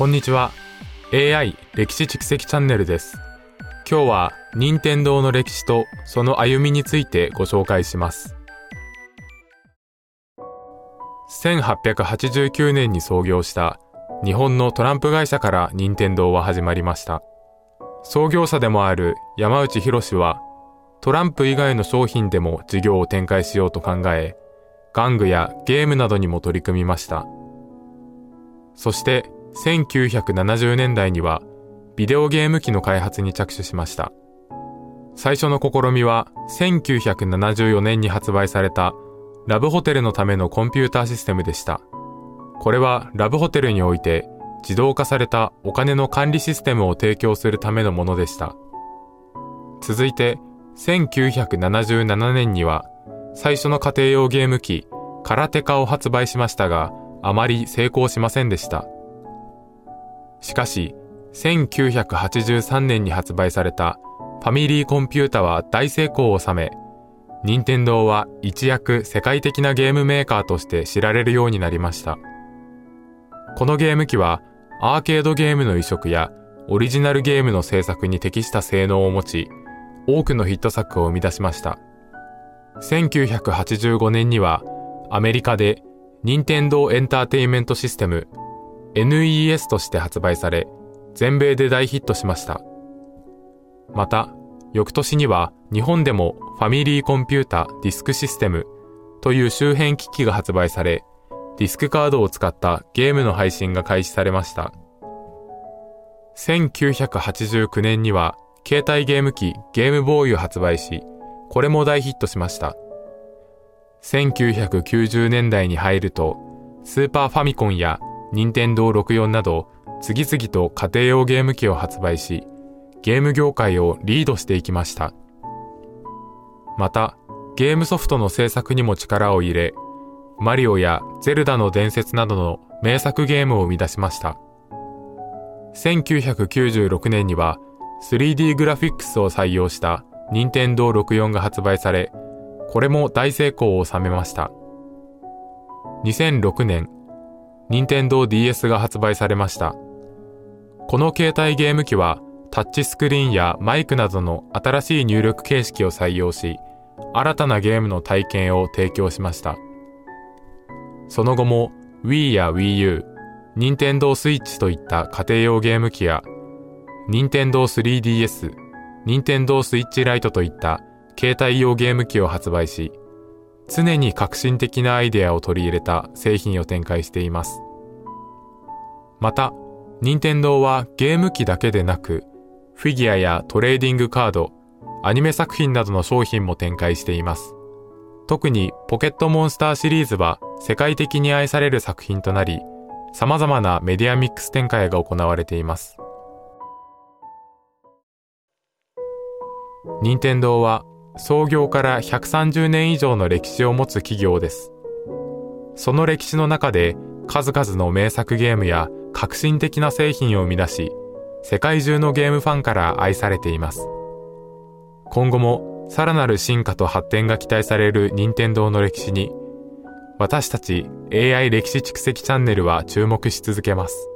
こんにちは。AI 歴史蓄積チャンネルです。今日は任天堂の歴史とその歩みについてご紹介します。1889年に創業した日本のトランプ会社から任天堂は始まりました。創業者でもある山内博はトランプ以外の商品でも事業を展開しようと考え玩具やゲームなどにも取り組みました。そして1970年代にはビデオゲーム機の開発に着手しました。最初の試みは1974年に発売されたラブホテルのためのコンピューターシステムでした。これはラブホテルにおいて自動化されたお金の管理システムを提供するためのものでした。続いて1977年には最初の家庭用ゲーム機カラテカを発売しましたがあまり成功しませんでした。しかし、1983年に発売されたファミリーコンピュータは大成功を収め、任天堂は一躍世界的なゲームメーカーとして知られるようになりました。このゲーム機はアーケードゲームの移植やオリジナルゲームの制作に適した性能を持ち、多くのヒット作を生み出しました。1985年にはアメリカで任天堂エンターテインメントシステム NES として発売され、全米で大ヒットしました。また、翌年には日本でもファミリーコンピュータディスクシステムという周辺機器が発売され、ディスクカードを使ったゲームの配信が開始されました。1989年には携帯ゲーム機ゲームボーイを発売し、これも大ヒットしました。1990年代に入ると、スーパーファミコンや任天堂64など次々と家庭用ゲーム機を発売し、ゲーム業界をリードしていきました。また、ゲームソフトの制作にも力を入れ、マリオやゼルダの伝説などの名作ゲームを生み出しました。1996年には 3D グラフィックスを採用した任天堂64が発売され、これも大成功を収めました。2006年、任天堂 DS が発売されました。この携帯ゲーム機はタッチスクリーンやマイクなどの新しい入力形式を採用し、新たなゲームの体験を提供しました。その後も Wii や Wii U、任天堂 Switch といった家庭用ゲーム機や、任天堂 3DS、任天堂 Switch Lite といった携帯用ゲーム機を発売し、常に革新的なアイデアを取り入れた製品を展開しています。また、任天堂はゲーム機だけでなく、フィギュアやトレーディングカード、アニメ作品などの商品も展開しています。特にポケットモンスターシリーズは世界的に愛される作品となり、様々なメディアミックス展開が行われています。任天堂は創業から130年以上の歴史を持つ企業です。その歴史の中で数々の名作ゲームや革新的な製品を生み出し、世界中のゲームファンから愛されています。今後もさらなる進化と発展が期待される任天堂の歴史に、私たち AI 歴史蓄積チャンネルは注目し続けます。